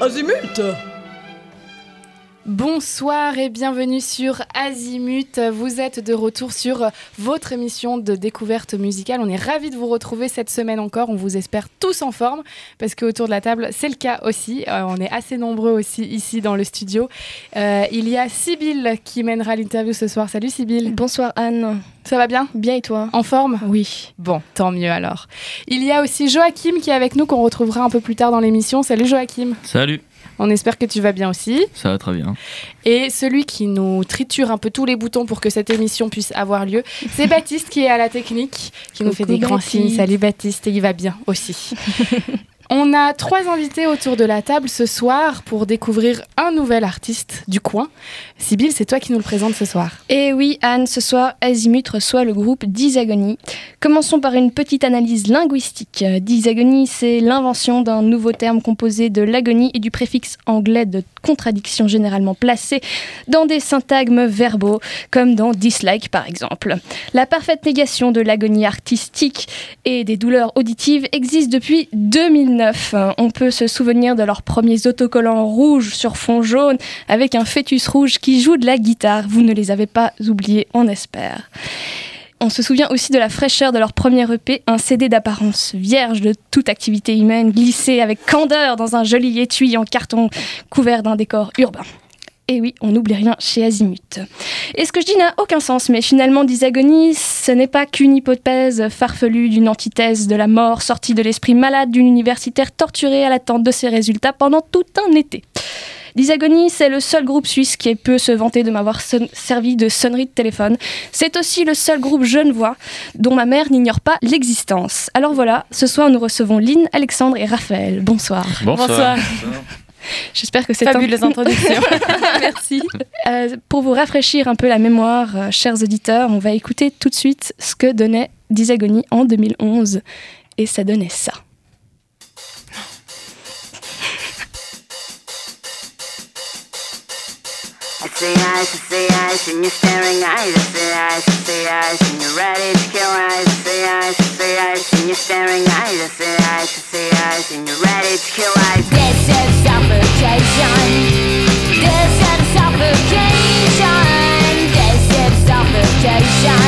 Azimut Bonsoir et bienvenue sur Azimut. Vous êtes de retour sur votre émission de découverte musicale. On est ravis de vous retrouver cette semaine encore. On vous espère tous en forme parce qu'autour de la table, c'est le cas aussi. Euh, on est assez nombreux aussi ici dans le studio. Euh, il y a Sybille qui mènera l'interview ce soir. Salut Sybille. Bonsoir Anne. Ça va bien? Bien et toi? En forme? Oui. Bon, tant mieux alors. Il y a aussi Joachim qui est avec nous, qu'on retrouvera un peu plus tard dans l'émission. Salut Joachim. Salut. On espère que tu vas bien aussi. Ça va très bien. Et celui qui nous triture un peu tous les boutons pour que cette émission puisse avoir lieu, c'est Baptiste qui est à la technique, qui nous fait des grands signes. Salut Baptiste, et il va bien aussi. On a trois invités autour de la table ce soir pour découvrir un nouvel artiste du coin. Sybille, c'est toi qui nous le présente ce soir. Et eh oui, Anne, ce soir, Azimut reçoit le groupe Disagonie. Commençons par une petite analyse linguistique. Disagonie, c'est l'invention d'un nouveau terme composé de l'agonie et du préfixe anglais de contradiction généralement placé dans des syntagmes verbaux, comme dans dislike par exemple. La parfaite négation de l'agonie artistique et des douleurs auditives existe depuis 2009 on peut se souvenir de leurs premiers autocollants rouges sur fond jaune avec un fœtus rouge qui joue de la guitare. Vous ne les avez pas oubliés, on espère. On se souvient aussi de la fraîcheur de leur premier EP, un CD d'apparence vierge de toute activité humaine, glissé avec candeur dans un joli étui en carton couvert d'un décor urbain. Et oui, on n'oublie rien chez Azimut. Et ce que je dis n'a aucun sens, mais finalement, Disagonie, ce n'est pas qu'une hypothèse farfelue d'une antithèse de la mort sortie de l'esprit malade d'une universitaire torturée à l'attente de ses résultats pendant tout un été. Disagonie, c'est le seul groupe suisse qui peut se vanter de m'avoir servi de sonnerie de téléphone. C'est aussi le seul groupe Genevois dont ma mère n'ignore pas l'existence. Alors voilà, ce soir nous recevons Lynn, Alexandre et Raphaël. Bonsoir. Bonsoir. J'espère que c'est fabuleuse introduction. Merci. Euh, pour vous rafraîchir un peu la mémoire, euh, chers auditeurs, on va écouter tout de suite ce que donnait Disagonie en 2011 et ça donnait ça. I see eyes, I see eyes, and you're staring eyes. I see eyes, I see eyes, and you're ready to kill eyes. I see eyes, I see eyes, and you're staring eyes. I see eyes, I see eyes, and you're ready to kill eyes. This is suffocation. This is suffocation. This is suffocation.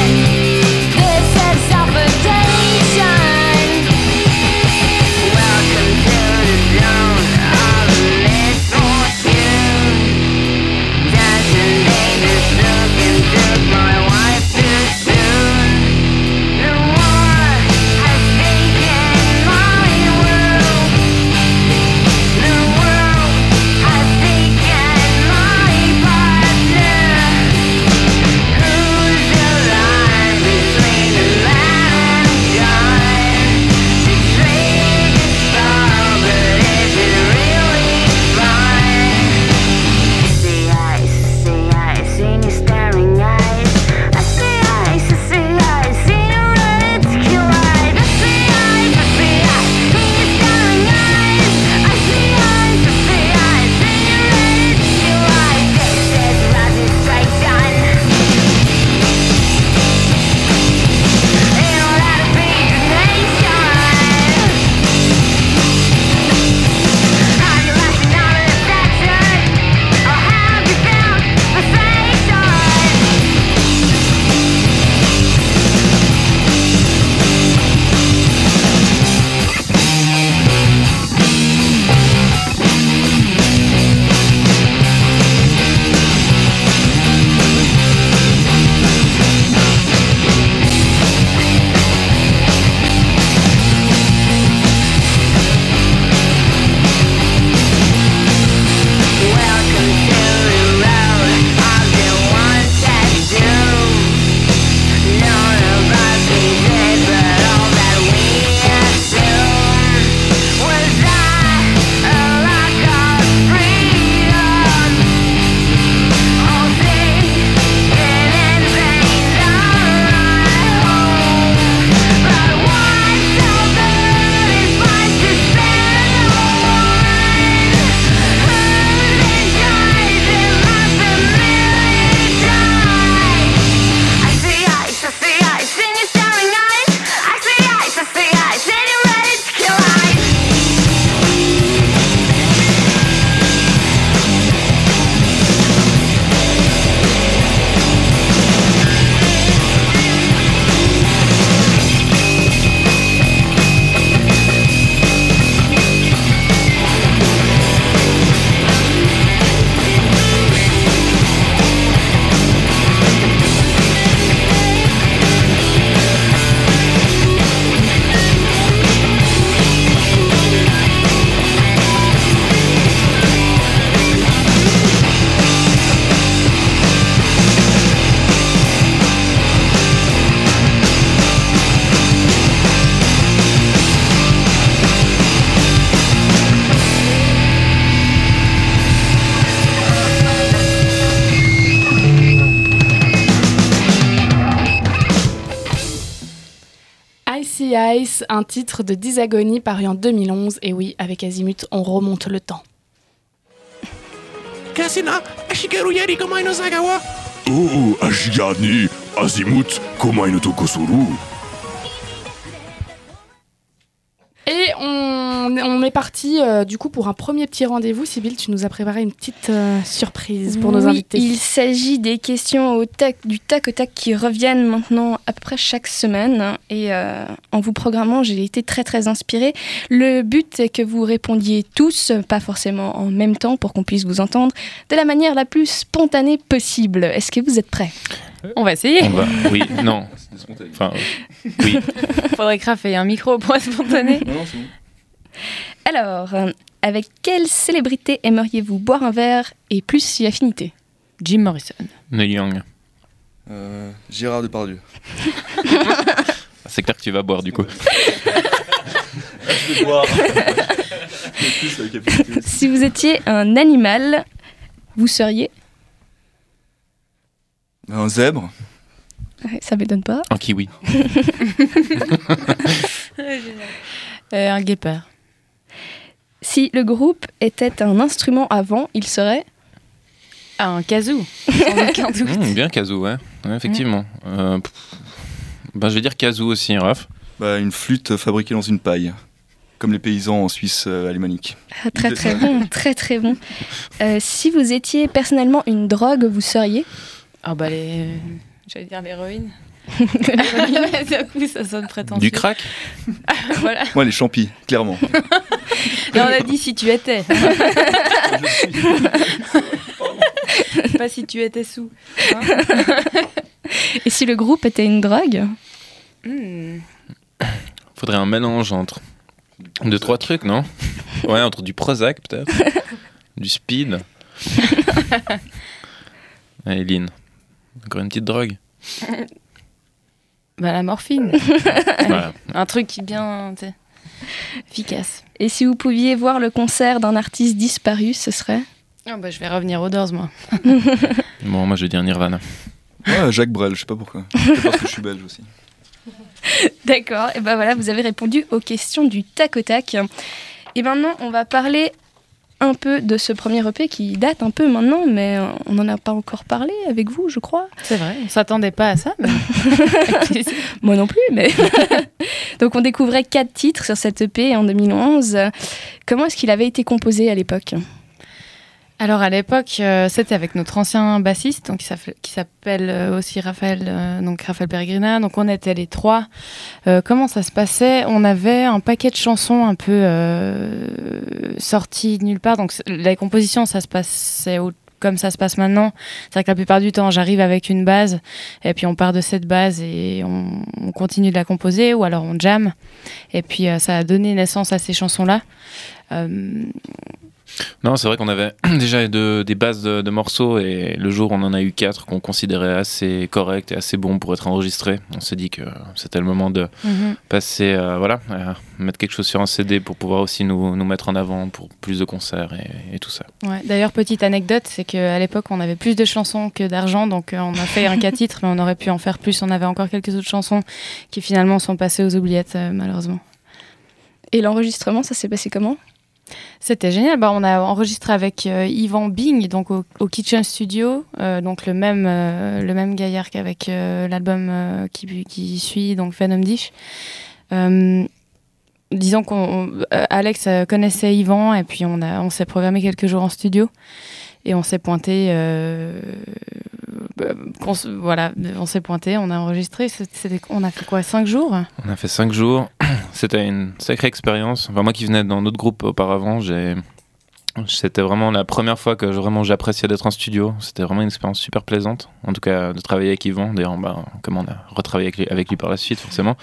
Ice, un titre de Disagonie paru en 2011. Et oui, avec Azimut, on remonte le temps. Kasina, Ashikeru yari komai no Sagawa. Oh, Ashigani, Azimut, komai no tokosuru. Et on, on est parti euh, du coup pour un premier petit rendez-vous. Sybille, tu nous as préparé une petite euh, surprise pour nos invités. Il s'agit des questions au tac, du tac au tac qui reviennent maintenant à peu près chaque semaine. Et euh, en vous programmant, j'ai été très très inspirée. Le but est que vous répondiez tous, pas forcément en même temps pour qu'on puisse vous entendre, de la manière la plus spontanée possible. Est-ce que vous êtes prêts? On va essayer. On va. Oui, non. Enfin, oui. Faudrait que ait un micro pour être spontané. Alors, euh, avec quelle célébrité aimeriez-vous boire un verre et plus si affinité? Jim Morrison. Neil Young. Euh, Gérard Depardieu. C'est clair que tu vas boire du coup. Je vais boire. Si vous étiez un animal, vous seriez? Un zèbre. Ouais, Ça m'étonne pas. En kiwi. Euh, un guépard. Si le groupe était un instrument avant, il serait Ah, un kazoo. Sans aucun doute. Mmh, bien kazoo, ouais. Ouais, effectivement. Euh, ben, je vais dire kazoo aussi, Raph. Bah, une flûte fabriquée dans une paille. Comme les paysans en Suisse euh, alémanique. Ah, très très bon, très très bon. Euh, si vous étiez personnellement une drogue, vous seriez? Ah bah les... J'allais dire l'héroïne. D'un coup, ça sonne prétentieux. Du crack Voilà. Moi, les champis, clairement. Là, on a dit si tu étais. Pas si tu étais sous. Et si le groupe était une drogue Hmm. Faudrait un mélange entre deux, trois trucs, non? Ouais, entre du Prozac peut-être. du speed. Allez, Lynn. Encore une petite drogue. Bah la morphine. Voilà. Un truc qui est bien efficace. Et si vous pouviez voir le concert d'un artiste disparu, ce serait? Ah bah je vais revenir aux Doors moi. Bon, moi je vais dire Nirvana. Ouais, Jacques Brel, je sais pas pourquoi. Parce que je suis belge aussi. D'accord, et ben voilà, vous avez répondu aux questions du tac au tac. Et maintenant, on va parler un peu de ce premier EP qui date un peu maintenant, mais euh, on n'en a pas encore parlé avec vous, je crois. C'est vrai, on s'attendait pas à ça. Mais... Moi non plus, mais. Donc on découvrait quatre titres sur cet EP en 2011. Comment est-ce qu'il avait été composé à l'époque? Alors à l'époque, euh, c'était avec notre ancien bassiste, donc qui s'appelle- euh, aussi Raphaël, euh, donc Raphaël Peregrina. Donc on était les trois. Comment ça se passait? On avait un paquet de chansons un peu sorties de nulle part. Donc la composition, ça se passait comme ça se passe maintenant. C'est-à-dire que la plupart du temps, j'arrive avec une base et puis on part de cette base et on, on continue de la composer ou alors on jam. Et puis ça a donné naissance à ces chansons-là. Non, c'est vrai qu'on avait déjà de- des bases de, de morceaux et le jour où on en a eu quatre qu'on considérait assez corrects et assez bons pour être enregistrés, on s'est dit que c'était le moment de mhm. passer, euh, voilà, mettre quelque chose sur un CD pour pouvoir aussi nous, nous mettre en avant pour plus de concerts et, et tout ça. Ouais, D'ailleurs, petite anecdote, c'est qu'à l'époque, on avait plus de chansons que d'argent, donc euh, on a fait un cas titres, mais on aurait pu en faire plus. On avait encore quelques autres chansons qui finalement sont passées aux oubliettes, euh, malheureusement. Et l'enregistrement, ça s'est passé comment? C'était génial. Bah, on a enregistré avec euh, Yvan Bing, donc au, Kitchen Studio, euh, donc le même, euh, le même gaillard qu'avec l'album qui, suit, donc Venom Dish. Disons qu'on Alex euh, connaissait Yvan et puis on s'est programmé quelques jours en studio et on s'est pointé euh, euh, s- voilà on s'est pointé on a enregistré. C'était- on a fait quoi cinq jours? On a fait cinq jours, c'était une sacrée expérience. Enfin, moi qui venais dans d'autres groupes auparavant, j'ai... C'était vraiment la première fois que vraiment j'appréciais d'être en studio. C'était vraiment une expérience super plaisante. En tout cas, de travailler avec Yvan. D'ailleurs, bah, comme on a retravaillé avec lui, avec lui par la suite, forcément.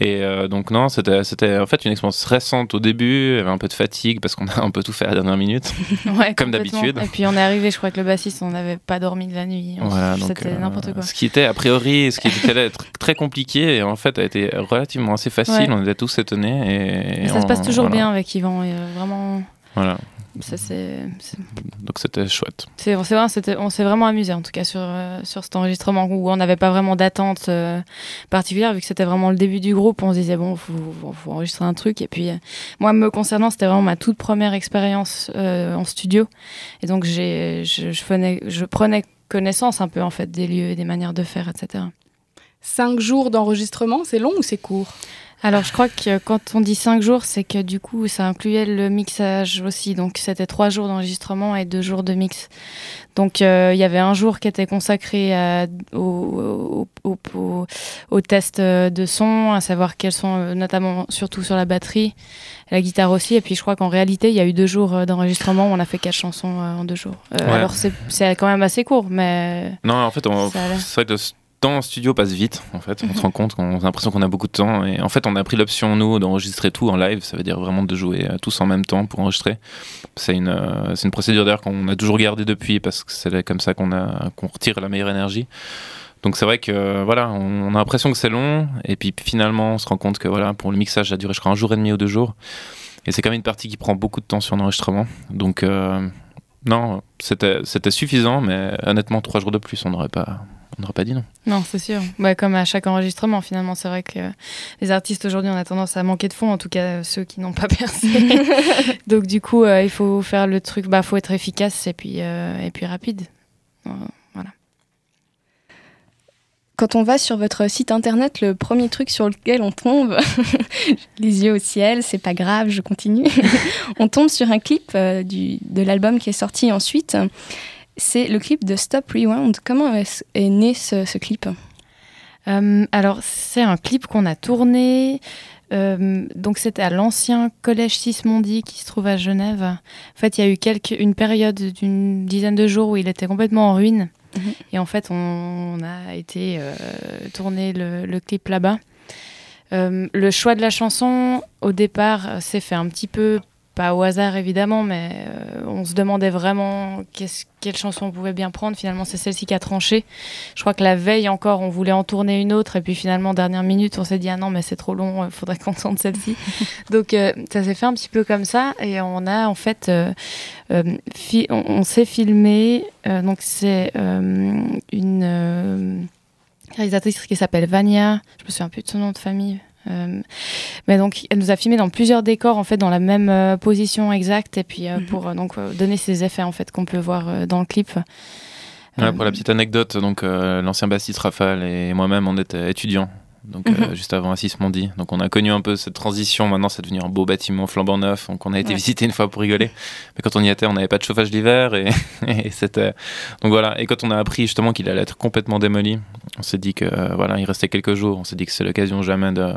Et euh, donc, non, c'était c'était en fait une expérience stressante au début. Il y avait un peu de fatigue parce qu'on a un peu tout fait à la dernière minute. ouais, Comme d'habitude. et puis on est arrivé je crois que le bassiste on n'avait pas dormi de la nuit Voilà, c'était euh, n'importe quoi Ce qui était a priori, ce qui était très compliqué, et en fait a été relativement assez facile. Ouais. On était tous étonnés. Et, ça se passe toujours voilà. bien avec Yvan et, euh, vraiment Voilà. Ça c'est c'est- Donc c'était chouette. c'est on s'est vraiment amusé en tout cas sur, euh, sur cet enregistrement où on n'avait pas vraiment d'attente euh, particulière vu que c'était vraiment le début du groupe. On se disait bon, faut, faut, faut enregistrer un truc. Et puis euh, moi, me concernant, c'était vraiment ma toute première expérience euh, en studio. Et donc j'ai, je, je, prenais, je prenais connaissance un peu en fait des lieux et des manières de faire, etc. Cinq jours d'enregistrement, c'est long ou c'est court? Alors, je crois que quand on dit cinq jours, c'est que du coup, ça incluait le mixage aussi. Donc, c'était trois jours d'enregistrement et deux jours de mix. Donc, euh, il y avait un jour qui était consacré à- au, au, au- au- au test de son, à savoir quels sont, euh, notamment, surtout sur la batterie, la guitare aussi. Et puis, je crois qu'en réalité, il y a eu deux jours euh, d'enregistrement où on a fait quatre chansons en deux jours. Euh, Ouais. Alors, c'est quand même assez court, mais Non, en fait, on- c'est vrai que temps en studio passe vite. En fait, on se rend compte qu'on a l'impression qu'on a beaucoup de temps. Et en fait, on a pris l'option nous d'enregistrer tout en live. Ça veut dire vraiment de jouer euh, tous en même temps pour enregistrer. C'est une, euh, une procédure d'ailleurs qu'on a toujours gardée depuis parce que c'est comme ça qu'on qu'on retire la meilleure énergie. Donc c'est vrai que voilà, on, a l'impression que c'est long et puis finalement on se rend compte que voilà pour le mixage ça a duré je crois un jour et demi ou deux jours et c'est quand même une partie qui prend beaucoup de temps sur l'enregistrement. Donc euh, non, c'était suffisant mais honnêtement trois jours de plus on n'aurait pas on n'aurait pas dit non. Non, c'est sûr. Ouais, comme à chaque enregistrement, finalement, c'est vrai que les artistes aujourd'hui, on a tendance à manquer de fond, en tout cas euh, ceux qui n'ont pas percé. Donc du coup, euh, il faut faire le truc, bah, faut être efficace et puis euh, et puis rapide. Euh, voilà. Quand on va sur votre site internet, le premier truc sur lequel on tombe, les yeux au ciel, c'est pas grave, je continue. on tombe sur un clip euh, du, de l'album qui est sorti ensuite. C'est le clip de Stop Rewind. Comment est, est né ce, ce clip Euh, alors, c'est un clip qu'on a tourné. euh, donc, c'était à l'ancien collège Sismondi qui se trouve à Genève. En fait, il y a eu quelques, une période d'une dizaine de jours où il était complètement en ruine. Mhm. Et en fait, on, on a été euh, tourner le, le clip là-bas. Euh, le choix de la chanson, au départ, s'est fait un petit peu, pas au hasard évidemment, mais euh, on se demandait vraiment quelle chanson on pouvait bien prendre. Finalement, c'est celle-ci qui a tranché. Je crois que la veille encore, on voulait en tourner une autre, et puis finalement, dernière minute, on s'est dit ah non, mais c'est trop long, il faudrait qu'on tente celle-ci. Donc euh, ça s'est fait un petit peu comme ça, et on a en fait, euh, on, on s'est filmé. donc c'est une réalisatrice qui s'appelle Vania. Je me souviens plus de son nom de famille. Euh, mais donc, elle nous a filmé dans plusieurs décors, en fait, dans la même euh, position exacte, et puis euh, Mhm. pour donc donner ces effets en fait qu'on peut voir dans le clip. Ouais, pour la petite anecdote, donc l'ancien bassiste Rafale et moi-même, on était étudiants. Donc euh, Mhm. juste avant Assis Mondi. Donc on a connu un peu cette transition. Maintenant, c'est devenu un beau bâtiment flambant neuf. Donc on a été Ouais. visiter une fois pour rigoler. Mais quand on y était, on n'avait pas de chauffage l'hiver et, et c'était. Donc voilà. Et quand on a appris justement qu'il allait être complètement démoli, on s'est dit que euh, voilà, il restait quelques jours. On s'est dit que c'est l'occasion jamais de.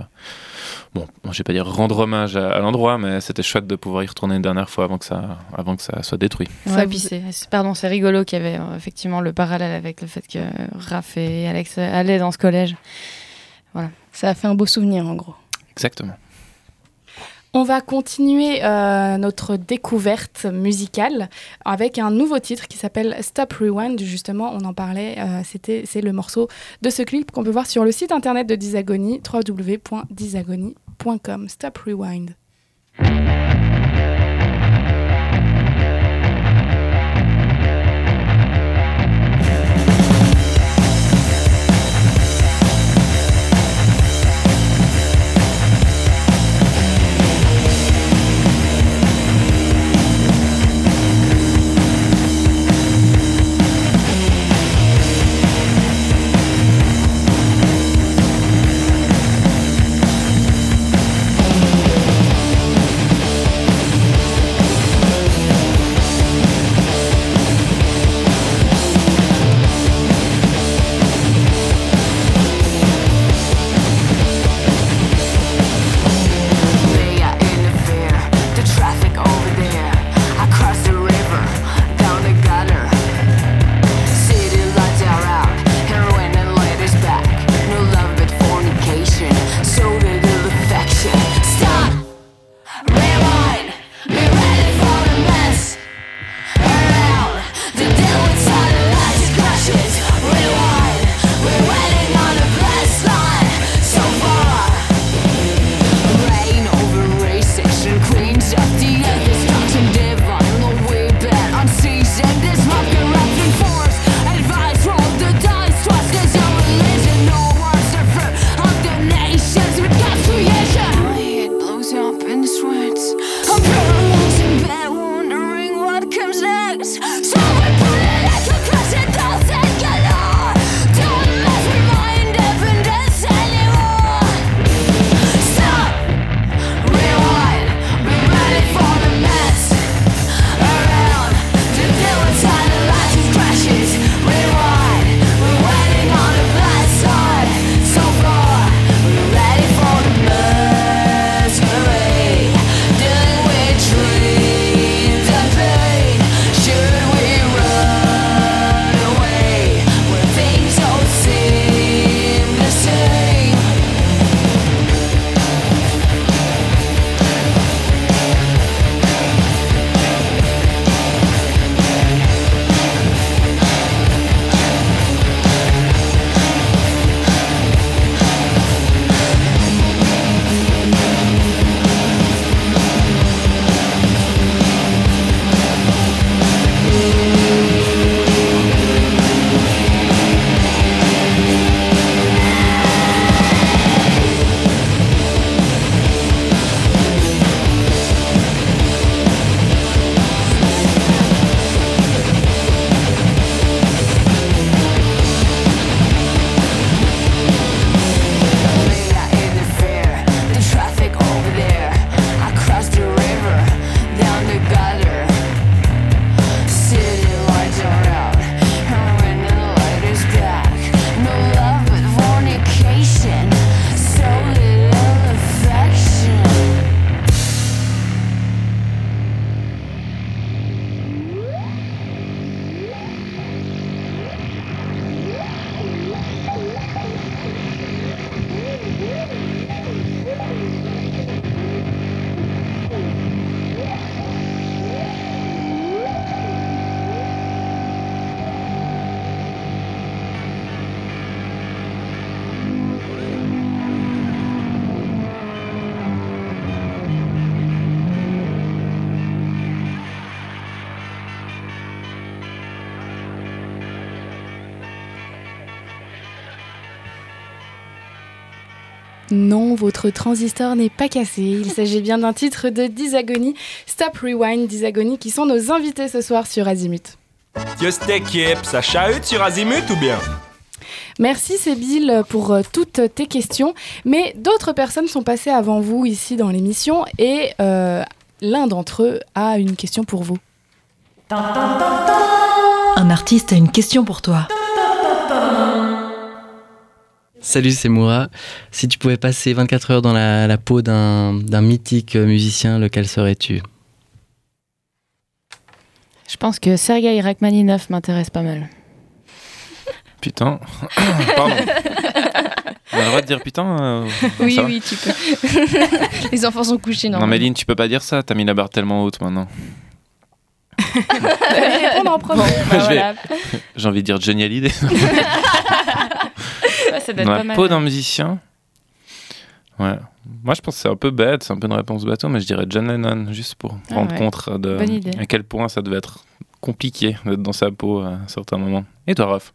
Bon, je vais pas dire rendre hommage à, à l'endroit, mais c'était chouette de pouvoir y retourner une dernière fois avant que ça, avant que ça soit détruit. Ouais, puis c'est, pardon, c'est rigolo qu'il y avait euh, effectivement le parallèle avec le fait que Raph et Alex euh, allaient dans ce collège. Ça a fait un beau souvenir en gros. Exactement. On va continuer euh, notre découverte musicale avec un nouveau titre qui s'appelle Stop Rewind. Justement, on en parlait. euh, c'était, c'est le morceau de ce clip qu'on peut voir sur le site internet de Disagonie, www.disagonie.com. Stop Rewind. Transistor n'est pas cassé. Il s'agit bien d'un titre de Disagony, Stop Rewind Disagony, qui sont nos invités ce soir sur Azimut. Just équipe, ça chahute sur Azimut ou bien? Merci Sébille pour euh, toutes tes questions. Mais d'autres personnes sont passées avant vous ici dans l'émission et euh, l'un d'entre eux a une question pour vous. Un artiste a une question pour toi. Salut, c'est Moura. Si tu pouvais passer 24 heures dans la, la peau d'un d'un mythique musicien, lequel serais-tu? Je pense que Sergei Rachmaninov m'intéresse pas mal. Putain. Pardon. On a le droit de dire putain euh, Oui, oui, tu peux. Les enfants sont couchés, Non, non Méline, tu peux pas dire ça. T'as mis la barre tellement haute maintenant. Répondre en premier. Je vais- J'ai envie de dire Johnny Hallyday. Ça doit être Dans pas la mal. peau d'un musicien. Ouais. Moi, je pense que c'est un peu bête, c'est un peu une réponse bateau, mais je dirais John Lennon, juste pour Ah rendre ouais. compte de à quel point ça devait être compliqué d'être dans sa peau à certains moments. Et toi, Raph?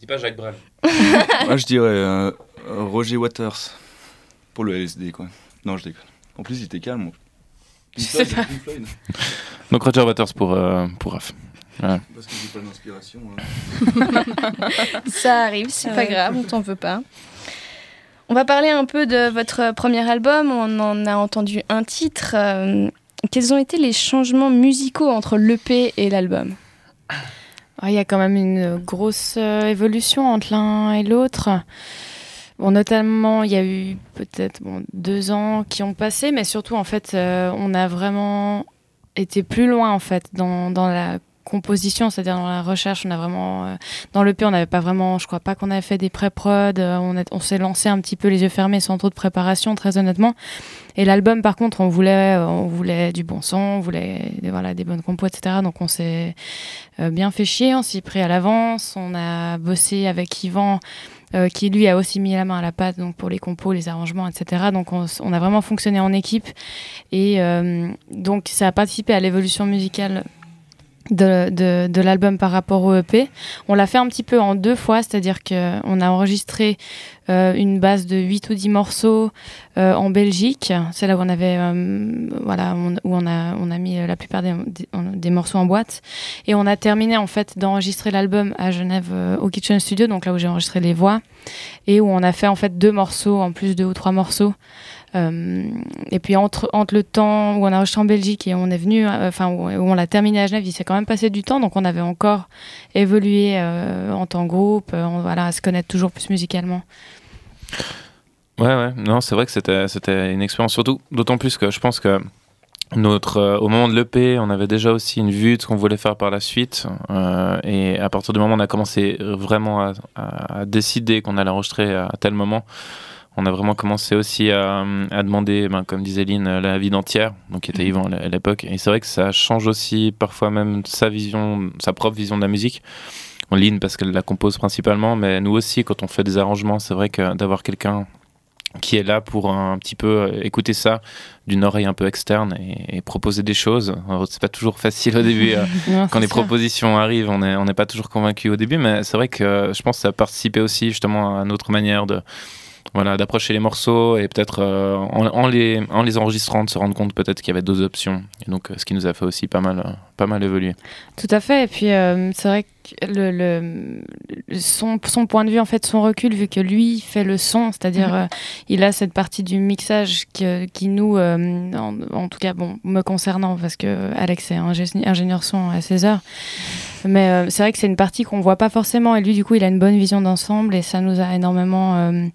Dis pas Jacques Brel. Moi, je dirais euh, Roger Waters pour le LSD, quoi. Non, je déconne. En plus, il était calme. Je sais pas. Donc Roger Waters pour, euh, pour Raph. Parce que j'ai pas d'inspiration. hein. Ça arrive, c'est pas grave, on t'en veut pas. On va parler un peu de votre premier album. On en a entendu un titre. Euh, quels ont été les changements musicaux entre l'EP et l'album? Ah, Il y a quand même une grosse euh, évolution entre l'un et l'autre. Bon, notamment, il y a eu peut-être bon, deux ans qui ont passé, mais surtout, en fait, euh, on a vraiment été plus loin, en fait, dans, dans la composition, c'est-à-dire dans la recherche. On a vraiment, euh, dans l'EP, on n'avait pas vraiment, je crois pas qu'on avait fait des pré-prod. euh, on, s'est lancé un petit peu les yeux fermés, sans trop de préparation, très honnêtement. Et l'album, par contre, on voulait, euh, on voulait du bon son, on voulait voilà, des bonnes compos, etc. Donc, on s'est bien fait chier, on s'y pris à l'avance. On a bossé avec Yvan, qui lui a aussi mis la main à la pâte donc pour les compos, les arrangements, etc. Donc on, a vraiment fonctionné en équipe. Et donc ça a participé à l'évolution musicale de, de, l'album par rapport au EP. On l'a fait un petit peu en deux fois, c'est-à-dire qu'on a enregistré euh, une base de 8 ou 10 morceaux euh, en Belgique. C'est là où on avait, euh, voilà, où on a, on a mis la plupart des, des, morceaux en boîte. Et on a terminé en fait d'enregistrer l'album à Genève au Kitchen Studio, donc là où j'ai enregistré les voix, et où on a fait en fait deux morceaux, en plus deux ou trois morceaux. Euh, et puis entre, le temps où on a enregistré en Belgique et on est venu, euh, enfin où, on l'a terminé à Genève, il s'est quand même passé du temps, donc on avait encore évolué euh, en tant que groupe, on, voilà, à se connaître toujours plus musicalement. Ouais, ouais. Non, c'est vrai que c'était, une expérience, surtout, d'autant plus que je pense que notre, au moment de l'EP, on avait déjà aussi une vue de ce qu'on voulait faire par la suite. et à partir du moment où on a commencé vraiment à décider qu'on allait enregistrer à tel moment, on a vraiment commencé aussi à, à demander, ben, comme disait Lynn, la vie entière, donc qui était Yvan à l'époque. Et c'est vrai que ça change aussi parfois même sa vision, sa propre vision de la musique. Lynn parce qu'elle la compose principalement, mais nous aussi, quand on fait des arrangements, c'est vrai que d'avoir quelqu'un qui est là pour un, petit peu euh, écouter ça d'une oreille un peu externe et, et proposer des choses. Alors, C'est pas toujours facile au début. euh, Non, quand les propositions arrivent, on n'est on pas toujours convaincu au début, mais c'est vrai que euh, je pense que ça a participé aussi justement à notre manière de voilà d'approcher les morceaux et peut-être euh, en, en les en les enregistrant de se rendre compte peut-être qu'il y avait d'autres options. Et donc euh, ce qui nous a fait aussi pas mal euh, pas mal évoluer. Tout à fait. Et puis, euh, c'est vrai que le, le- son, son point de vue, en fait, son recul, vu que lui fait le son, c'est-à-dire, Mhm. euh, il a cette partie du mixage que- qui nous, en, en tout cas, bon, me concernant, parce que Alex est ingé- ingénieur son à 16 heures. Mais euh, c'est vrai que c'est une partie qu'on voit pas forcément. Et lui, du coup, il a une bonne vision d'ensemble et ça nous a énormément. euh,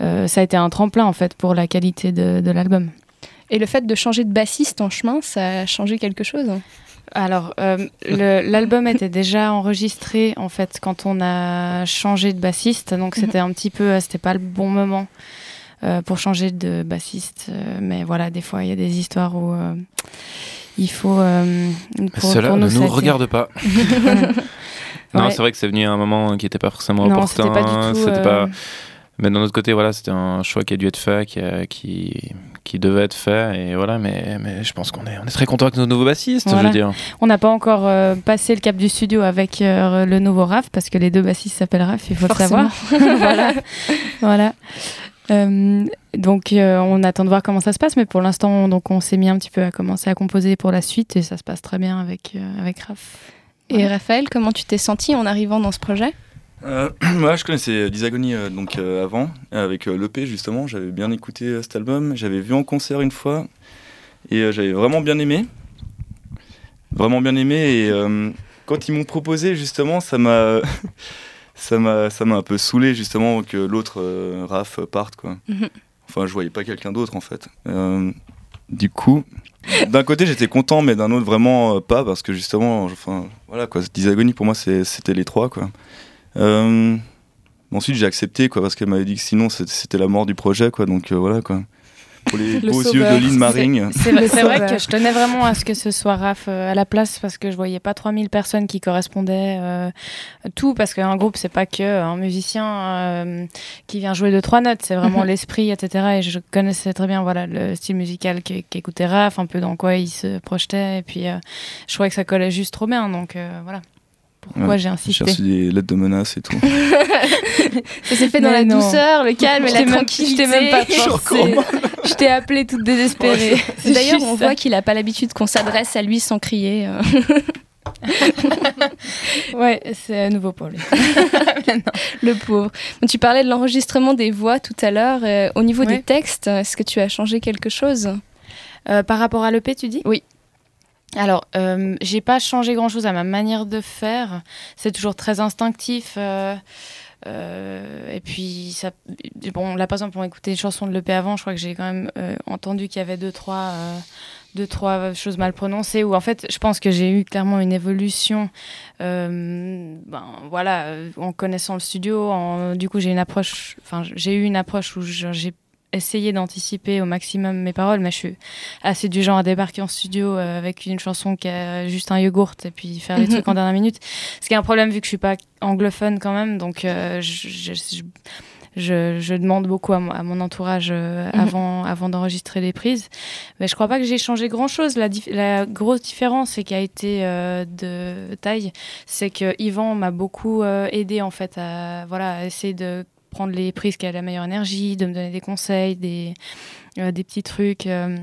euh, ça a été un tremplin, en fait, pour la qualité de, de l'album. Et le fait de changer de bassiste en chemin, ça a changé quelque chose? Alors, l'album était déjà enregistré en fait quand on a changé de bassiste, donc Mhm. c'était un petit peu, c'était pas le bon moment pour changer de bassiste. mais voilà, des fois il y a des histoires où il faut. euh, pour, Cela pour ne nous, regarde pas. Non, Ouais. c'est vrai que c'est venu à un moment qui n'était pas forcément Non, opportun. c'était pas du tout. euh, pas- Mais d'un autre côté, voilà, c'était un choix qui a dû être fait, qui, a- qui, qui devait être fait. Et voilà, mais, mais je pense qu'on est, on est très content avec nos nouveaux bassistes, je veux dire. On n'a pas encore euh, passé le cap du studio avec euh, le nouveau Raph parce que les deux bassistes s'appellent Raph, il faut Forcément. le savoir. voilà. voilà. Euh, donc euh, on attend de voir comment ça se passe, mais pour l'instant, donc on s'est mis un petit peu à commencer à composer pour la suite et ça se passe très bien avec euh, avec Raph. Et Raphaël, comment tu t'es senti en arrivant dans ce projet? Euh, ouais, je connaissais Disagony euh, donc euh, avant, avec euh, l'EP justement. J'avais bien écouté euh, cet album. J'avais vu en concert une fois et euh, j'avais vraiment bien aimé. Vraiment bien aimé. Et euh, quand ils m'ont proposé justement, ça m'a. Ça m'a, ça m'a un peu saoulé justement que l'autre euh, Raph parte quoi. Mhm. Enfin, je voyais pas quelqu'un d'autre en fait. Euh, du coup, d'un côté j'étais content, mais d'un autre vraiment euh, pas parce que justement, enfin voilà quoi, Disagony pour moi c'était les trois quoi. Euh, ensuite j'ai accepté quoi parce qu'elle m'avait dit que sinon c'était la mort du projet quoi, donc euh, voilà quoi. Pour les Le beaux sauveur. yeux de Lynn Maring. C'est vrai, que je tenais vraiment à ce que ce soit Raph euh, à la place parce que je voyais pas 3000 personnes qui correspondaient euh, tout parce qu'un groupe c'est pas que un musicien euh, qui vient jouer deux trois notes, c'est vraiment l'esprit etc. Et je connaissais très bien voilà le style musical qu'é- qu'écoutait Raph, un peu dans quoi il se projetait et puis euh, je trouvais que ça collait juste trop bien donc euh, voilà pourquoi Ouais, j'ai J'ai insisté. reçu des lettres de menaces et tout. Ça s'est fait dans Mais la non. douceur, le calme et la tranquillité. Je t'ai même pas forcé. Je t'ai appelé toute désespérée. D'ailleurs, on ça. voit qu'il n'a pas l'habitude qu'on s'adresse à lui sans crier. euh. Ouais, c'est à nouveau pour lui. Le pauvre. Tu parlais de l'enregistrement des voix tout à l'heure. euh, au niveau Ouais. des textes, est-ce que tu as changé quelque chose? Euh, par rapport à l'EP, tu dis? Oui. Alors, euh, j'ai pas changé grand-chose à ma manière de faire. C'est toujours très instinctif. euh, euh, et puis, ça, bon, là, par exemple, pour écouter les chansons de l'EP avant, je crois que j'ai quand même euh, entendu qu'il y avait deux trois, euh, deux, trois choses mal prononcées. Ou en fait, je pense que j'ai eu clairement une évolution. euh, ben, voilà, euh, en connaissant le studio, en- du coup, j'ai une approche. Enfin, j'ai eu une approche où j'ai essayé d'anticiper au maximum mes paroles, mais je suis assez du genre à débarquer en studio euh, avec une chanson qui a juste un yogourt et puis faire les Mhm. trucs en dernière minute. Ce qui est un problème vu que je suis pas anglophone quand même, donc euh, je, je, je- je- demande beaucoup à, mon- à mon entourage euh, Mhm. avant, avant d'enregistrer les prises. Mais je crois pas que j'ai changé grand chose. La, la grosse différence et qui a été de taille, c'est que Yvan m'a beaucoup aidé en fait à, voilà, à essayer de prendre les prises qui a la meilleure énergie, de me donner des conseils, des, euh, des petits trucs. euh,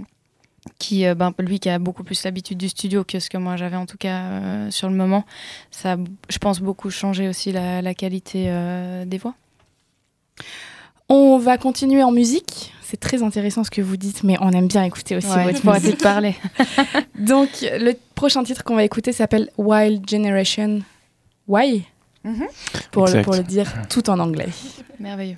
qui, euh, ben, lui qui a beaucoup plus l'habitude du studio que ce que moi j'avais en tout cas sur le moment, ça a, je pense, beaucoup changé aussi la, la qualité des voix. On va continuer en musique. C'est très intéressant ce que vous dites, mais on aime bien écouter aussi Ouais, votre pour musique. parler. Donc, le prochain titre qu'on va écouter s'appelle Wild Generation. Why? Mhm. pour, le, pour le dire tout en anglais. Merveilleux.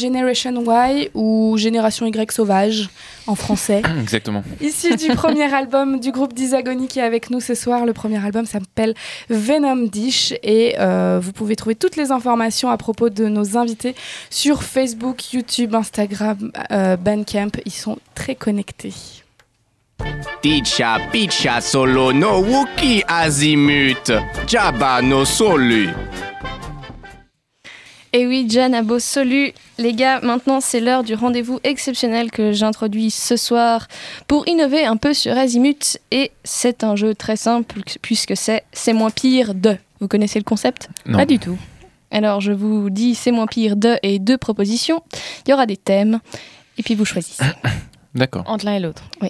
Generation Y ou Génération Y sauvage en français. Exactement. Issu du premier album du groupe Disagony qui est avec nous ce soir. Le premier album s'appelle Venom Dish et euh, vous pouvez trouver toutes les informations à propos de nos invités sur Facebook, YouTube, Instagram, euh, Bandcamp. Ils sont très connectés. Ticha picha solo no wuki azimut. Jabba no solu. Et oui, Jan a beau solu. Les gars, maintenant c'est l'heure du rendez-vous exceptionnel que j'introduis ce soir pour innover un peu sur Azimut. Et c'est un jeu très simple puisque c'est C'est moins pire de. Vous connaissez le concept? Non. Pas du tout. Alors je vous dis C'est moins pire de et deux propositions. Il y aura des thèmes et puis vous choisissez. D'accord. Entre l'un et l'autre. Oui.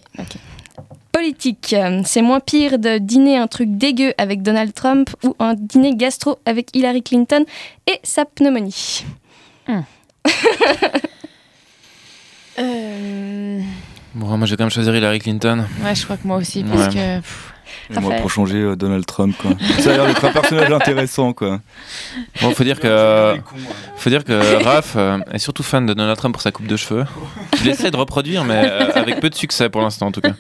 Politique, c'est moins pire de dîner un truc dégueu avec Donald Trump ou un dîner gastro avec Hillary Clinton et sa pneumonie. Euh, Bon, moi, je vais quand même choisir Hillary Clinton. Ouais, je crois que moi aussi, parce Ouais. que. pff, Et moi, pour changer euh, Donald Trump, quoi. Ça a l'air d'être un personnage intéressant, quoi. Bon, faut dire que, faut dire que Raph euh, est surtout fan de Donald Trump pour sa coupe de cheveux. Je l'essaie de reproduire, mais euh, avec peu de succès pour l'instant, en tout cas.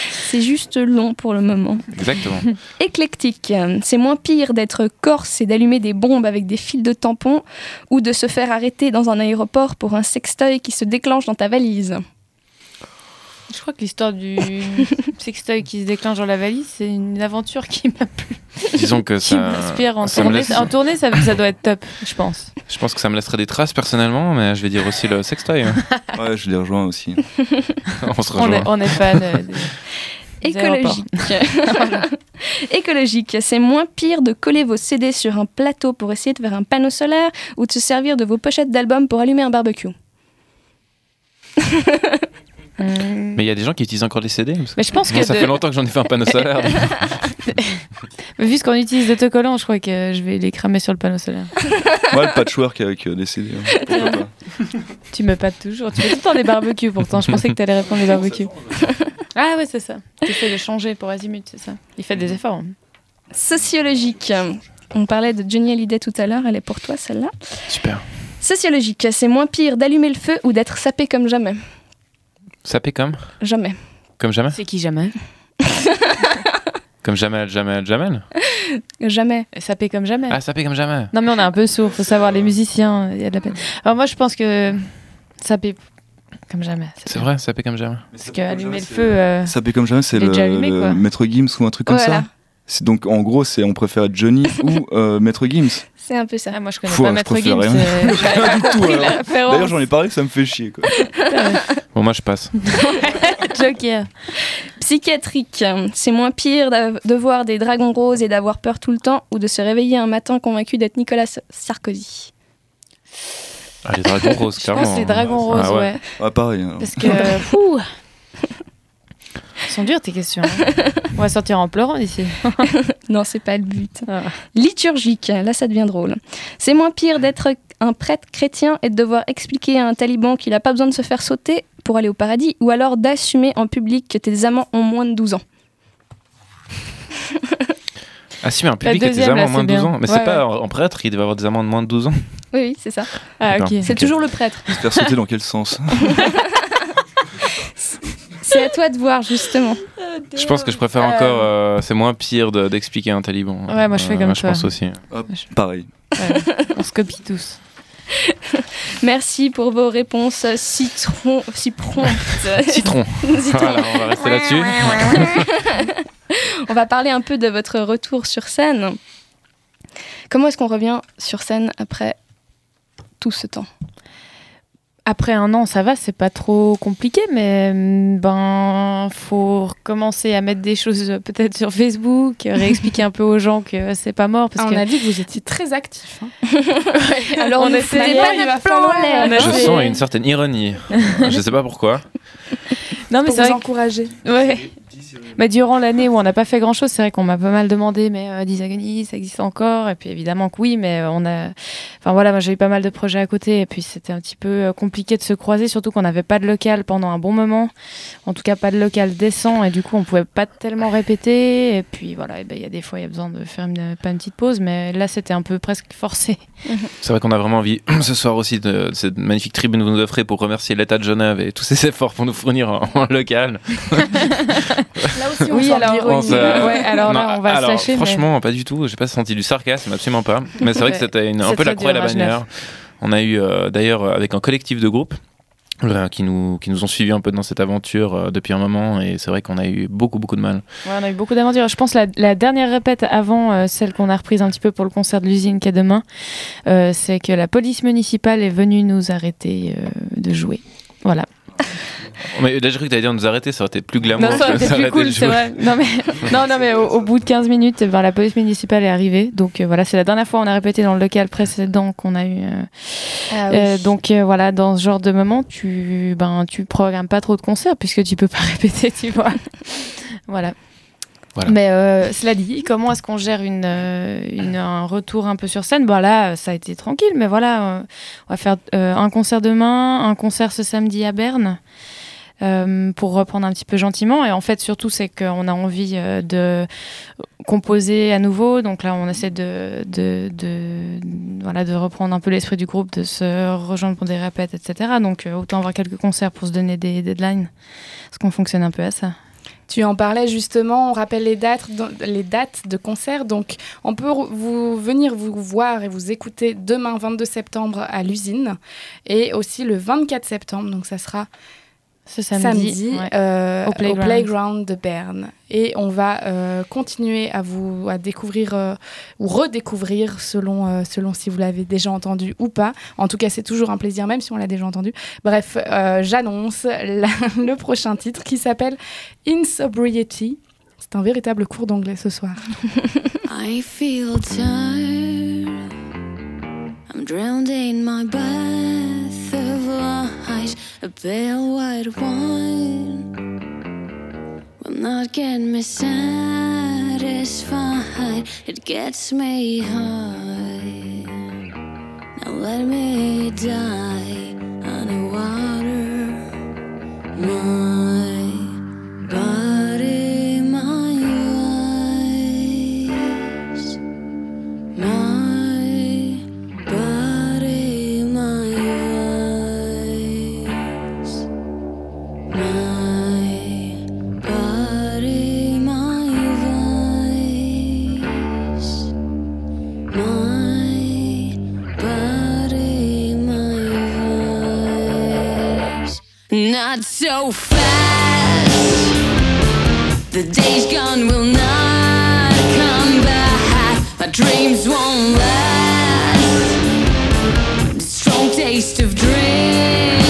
C'est juste long pour le moment. Exactement. Éclectique, c'est moins pire d'être corse et d'allumer des bombes avec des fils de tampons ou de se faire arrêter dans un aéroport pour un sextoy qui se déclenche dans ta valise. Je crois que l'histoire du sextoy qui se déclenche dans la valise, c'est une aventure qui m'a plu. Disons que Qui ça, m'inspire en ça me tournée. laisse- En tournée, ça, ça doit être top, je pense. je pense que ça me laisserait des traces personnellement, mais je vais dire aussi le sextoy. hein. Ouais, je les rejoins aussi. On se On rejoint. est, on est fan. euh, des-. Écologique. Écologique, c'est moins pire de coller vos CD sur un plateau pour essayer de faire un panneau solaire ou de se servir de vos pochettes d'albums pour allumer un barbecue. Mais il y a des gens qui utilisent encore les CD. Mais je pense moi, que ça de- fait longtemps que j'en ai fait un panneau solaire. Mais vu ce qu'on utilise d'autocollants, je crois que je vais les cramer sur le panneau solaire. Moi, le patchwork avec euh, des CD. hein. Pourquoi pas Tu me pâtes toujours. Tu fais tout le temps des barbecues pourtant. Je pensais que tu allais répondre des barbecues. Ah ouais, c'est ça. Tu essaies de changer pour Azimut, c'est ça. Il fait des efforts. hein. Sociologique. On parlait de Johnny Hallyday tout à l'heure, elle est pour toi celle-là. Super. Sociologique, c'est moins pire d'allumer le feu ou d'être sapé comme jamais. Sapé comme? Jamais. Comme jamais? C'est qui jamais Comme Jamel, Jamel, Jamel Jamais. Sapé comme jamais. Ah, sapé comme jamais. Non mais on est un peu sourd, faut savoir les musiciens, il y a de la peine. Alors moi je pense que sapé comme jamais. C'est vrai, sapé comme jamais. Parce que allumer le feu. euh, Ça fait comme jamais, c'est le, allumé. Maître Gims ou un truc comme Voilà. ça. C'est donc en gros, c'est on préfère Johnny ou euh, Maître Gims. C'est un peu ça. Ah, moi je connais Fou, pas Maître Gims. euh. D'ailleurs, j'en ai parlé, ça me fait chier. Quoi. Bon, moi, je passe. Joker. Psychiatrique, c'est moins pire de voir des dragons roses et d'avoir peur tout le temps ou de se réveiller un matin convaincu d'être Nicolas Sarkozy. Ah, les dragons roses, Je clairement. pense les dragons roses, Ah ouais. Ah, pareil. alors. Parce que. fou Elles sont dures tes questions. hein. On va sortir en pleurant d'ici. Non, c'est pas le but. Ah. Liturgique, là ça devient drôle. C'est moins pire d'être un prêtre chrétien et de devoir expliquer à un taliban qu'il n'a pas besoin de se faire sauter pour aller au paradis ou alors d'assumer en public que tes amants ont moins de 12 ans. Assumer un public deuxième, là, amants moins de c'est 12 bien. ans. Mais Ouais, c'est pas en en prêtre, il devait avoir des amants de moins de 12 ans. Oui, oui, c'est ça. Ah. C'est toujours le prêtre. Se faire sauter dans quel sens C'est à toi de voir justement. Je pense que je préfère Euh. encore. euh, c'est moins pire de- d'expliquer un taliban. Ouais, moi, je fais comme Je toi. pense aussi. Hop, Pareil. Ouais, on se copie tous. Merci pour vos réponses citron, si promptes. Citron. Citron. Voilà, on va rester là-dessus. On va parler un peu de votre retour sur scène. Comment est-ce qu'on revient sur scène après tout ce temps? Après un an, ça va, c'est pas trop compliqué, mais hum, ben faut recommencer à mettre des choses euh, peut-être sur Facebook, euh, réexpliquer un peu aux gens que c'est pas mort parce Ah, que on a dit que vous étiez très actifs. hein. Alors On on ne pas notre plan Je sens une certaine ironie. je sais pas pourquoi. non mais Pour vous vrai. encourager. que- Ouais. Bah, durant l'année où on n'a pas fait grand chose, c'est vrai qu'on m'a pas mal demandé, mais euh, Disagony, ça existe encore? Et puis évidemment que oui, mais euh, on a. Enfin voilà, moi j'ai eu pas mal de projets à côté, et puis c'était un petit peu euh, compliqué de se croiser, surtout qu'on n'avait pas de local pendant un bon moment. En tout cas, pas de local décent, et du coup, on pouvait pas tellement répéter. Et puis voilà, ben, il y a des fois, il y a besoin de faire une, pas une petite pause, mais là, c'était un peu presque forcé. C'est vrai qu'on a vraiment envie ce soir aussi de, de cette magnifique tribune que vous nous offrez pour remercier l'État de Genève et tous ses efforts pour nous fournir en, en local. Là aussi, on Oui, sent alors-. On se- Ouais, alors là, on va se alors, mais- Franchement, pas du tout. J'ai pas senti du sarcasme, absolument pas. Mais c'est vrai que c'était un peu la croix et la bannière. On a eu euh, d'ailleurs euh, avec un collectif de groupes euh, qui nous, qui nous ont suivis un peu dans cette aventure euh, depuis un moment et c'est vrai qu'on a eu beaucoup beaucoup de mal. Ouais, on a eu beaucoup d'aventures. Je pense la, la dernière répète avant euh, celle qu'on a reprise un petit peu pour le concert de l'usine qui est demain, c'est que la police municipale est venue nous arrêter de jouer. Voilà. Mais là j'ai cru que t'allais dire nous arrêter, ça aurait été plus glamour. Non, ça aurait été plus cool, c'est vrai. Non, mais, non, non, mais au, au bout de 15 minutes, ben, la police municipale est arrivée. Donc euh, voilà, c'est la dernière fois on a répété dans le local précédent qu'on a eu. euh, Ah oui. euh, donc euh, voilà, dans ce genre de moment, tu, ben, tu programmes pas trop de concerts puisque tu peux pas répéter, tu vois. voilà. Mais euh, cela dit, comment est-ce qu'on gère une, euh, une- un retour un peu sur scène? Bon là, ça a été tranquille, mais voilà, euh, on va faire euh, un concert demain, un concert ce samedi à Berne. euh, pour reprendre un petit peu gentiment. Et en fait surtout c'est qu'on a envie de composer à nouveau. Donc là on essaie de, de, de- voilà de reprendre un peu l'esprit du groupe de se rejoindre pour des répètes etc donc autant avoir quelques concerts pour se donner des deadlines parce qu'on fonctionne un peu à ça Tu en parlais justement, on rappelle les dates, de concert. Donc, on peut vous venir vous voir et vous écouter demain 22 septembre à l'usine et aussi le 24 septembre. Donc, ça sera ce samedi, samedi, ouais. euh, Au au, Playground. de Berne. Et on va euh, continuer à vous à découvrir euh, ou redécouvrir selon, euh, selon si vous l'avez déjà entendu ou pas. En tout cas, c'est toujours un plaisir, même si on l'a déjà entendu. Bref, euh, j'annonce le prochain titre qui s'appelle Insobriety. C'est un véritable cours d'anglais ce soir. I feel tired. I'm drowned in my light. A pale white wine will not get me satisfied. It gets me high. Now let me die underwater. My body, So fast. The days gone will not come back. My dreams won't last. The strong taste of drink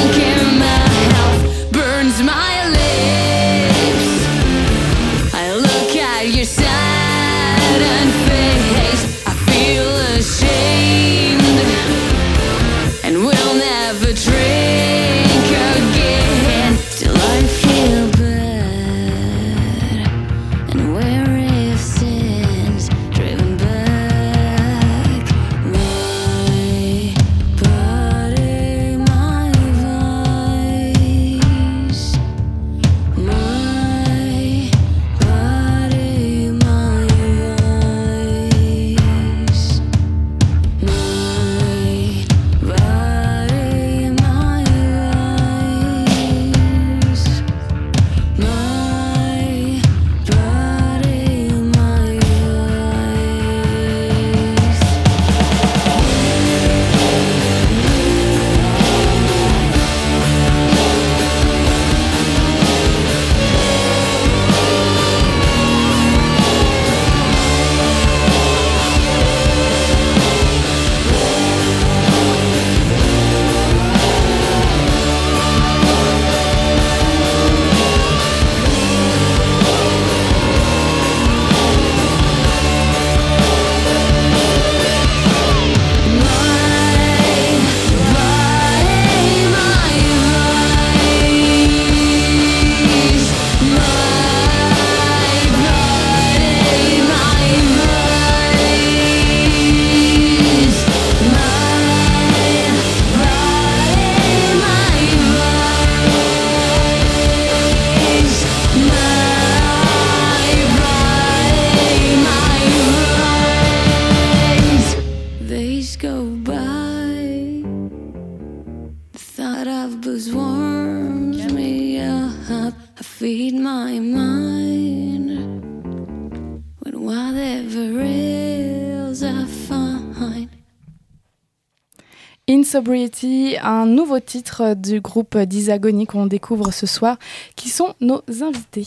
Insobriety, un nouveau titre du groupe Disagonie qu'on découvre ce soir, qui sont nos invités.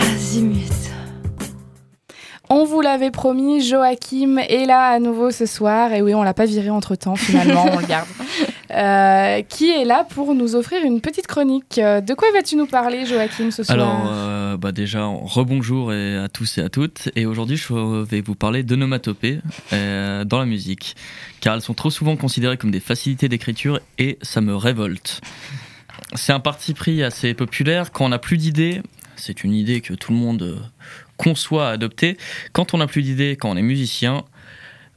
Azimut. On vous l'avait promis, Joachim est là à nouveau ce soir. Et oui, on l'a pas viré entre temps, finalement, on le garde. Euh, qui est là pour nous offrir une petite chronique. Euh, De quoi vas-tu nous parler, Joachim, ce soir? Alors, euh, bah déjà, rebonjour à tous et à toutes. Et aujourd'hui, je vais vous parler d'onomatopées euh, dans la musique. Car elles sont trop souvent considérées comme des facilités d'écriture et ça me révolte. C'est un parti pris assez populaire. Quand on n'a plus d'idées, c'est une idée que tout le monde euh, conçoit, adopter. Quand on n'a plus d'idées, quand on est musicien,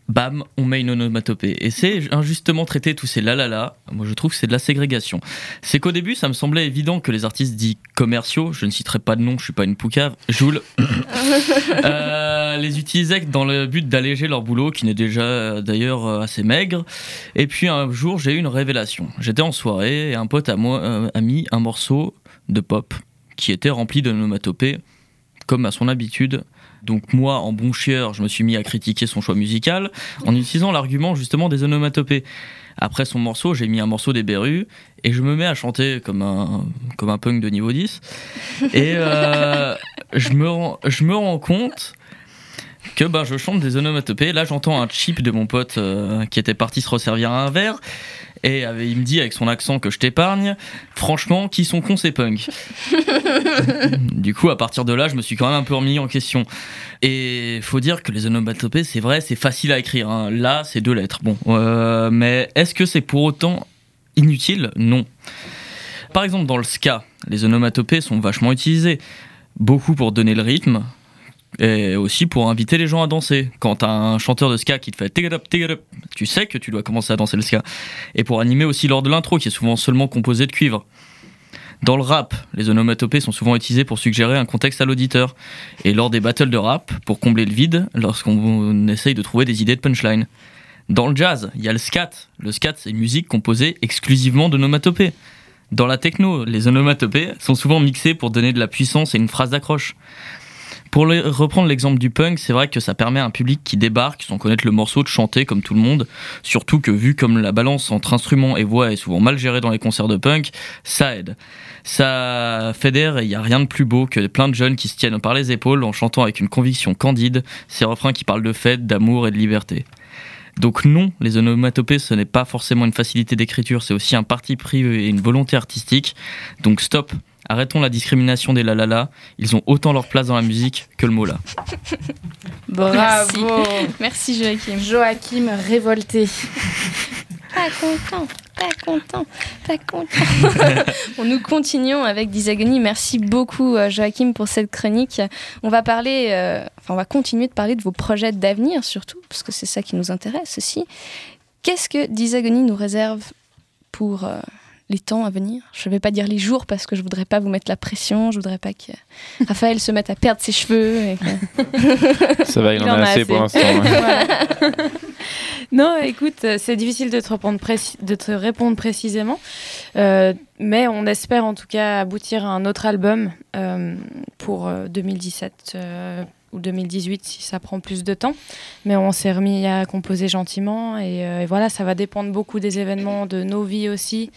bam, on met une onomatopée. Et c'est injustement traité tous ces la la la. Moi, je trouve que c'est de la ségrégation. C'est qu'au début, ça me semblait évident que les artistes dits commerciaux, je ne citerai pas de nom, je suis pas une poucave, Joule, euh, les utilisaient dans le but d'alléger leur boulot, qui n'est déjà d'ailleurs euh, assez maigre. Et puis un jour, j'ai eu une révélation. J'étais en soirée et un pote à moi euh, a mis un morceau de pop qui était rempli d'onomatopées, comme à son habitude. Donc moi, en bon chieur, je me suis mis à critiquer son choix musical en utilisant l'argument justement des onomatopées. Après son morceau, j'ai mis un morceau des Berus et je me mets à chanter comme un, punk de niveau 10. Et euh, je, me je me rends compte que ben, je chante des onomatopées. Là, j'entends un chip de mon pote euh, qui était parti se resservir un verre. Et euh, il me dit avec son accent que je t'épargne, franchement, qui sont cons ces punks Du coup, à partir de là, je me suis quand même un peu remis en question. Et faut dire que les onomatopées, c'est vrai, c'est facile à écrire. hein. Là, c'est deux lettres. Bon, euh, mais est-ce que c'est pour autant inutile? Non. Par exemple, dans le ska, les onomatopées sont vachement utilisées. Beaucoup pour donner le rythme, et aussi pour inviter les gens à danser. Quand t'as un chanteur de ska qui te fait it up, tu sais que tu dois commencer à danser le ska. Et pour animer aussi lors de l'intro, qui est souvent seulement composé de cuivre. Dans le rap, les onomatopées sont souvent utilisées pour suggérer un contexte à l'auditeur. Et lors des battles de rap, pour combler le vide, lorsqu'on essaye de trouver des idées de punchline. Dans le jazz, il y a le scat. Le scat, c'est une musique composée exclusivement d'onomatopées. Dans la techno, les onomatopées sont souvent mixées pour donner de la puissance et une phrase d'accroche. Pour reprendre l'exemple du punk, c'est vrai que ça permet à un public qui débarque, sans connaître le morceau, de chanter comme tout le monde. Surtout que vu comme la balance entre instruments et voix est souvent mal gérée dans les concerts de punk, ça aide. Ça fédère et il n'y a rien de plus beau que plein de jeunes qui se tiennent par les épaules en chantant avec une conviction candide ces refrains qui parlent de fête, d'amour et de liberté. Donc non, les onomatopées, ce n'est pas forcément une facilité d'écriture, c'est aussi un parti pris et une volonté artistique. Donc stop, arrêtons la discrimination des la la la. Ils ont autant leur place dans la musique que le mot là. Bravo Merci Joachim. Joachim révolté. Pas content, pas content, pas content. bon, nous continuons avec Disagonie. Merci beaucoup euh, Joachim pour cette chronique. On va parler, euh, enfin on va continuer de parler de vos projets d'avenir surtout, parce que c'est ça qui nous intéresse aussi. Qu'est-ce que Disagonie nous réserve pour euh, les temps à venir Je ne vais pas dire les jours parce que je voudrais pas vous mettre la pression. Je voudrais pas que Raphaël se mette à perdre ses cheveux. et que- Ça va, il, en a assez pour l'instant. ouais. Voilà. non, écoute, c'est difficile de te, répondre de te répondre précisément, Euh, mais on espère en tout cas aboutir à un autre album euh, pour euh, 2017 euh, ou 2018 si ça prend plus de temps. Mais on s'est remis à composer gentiment et, euh, et voilà, ça va dépendre beaucoup des événements, de nos vies aussi,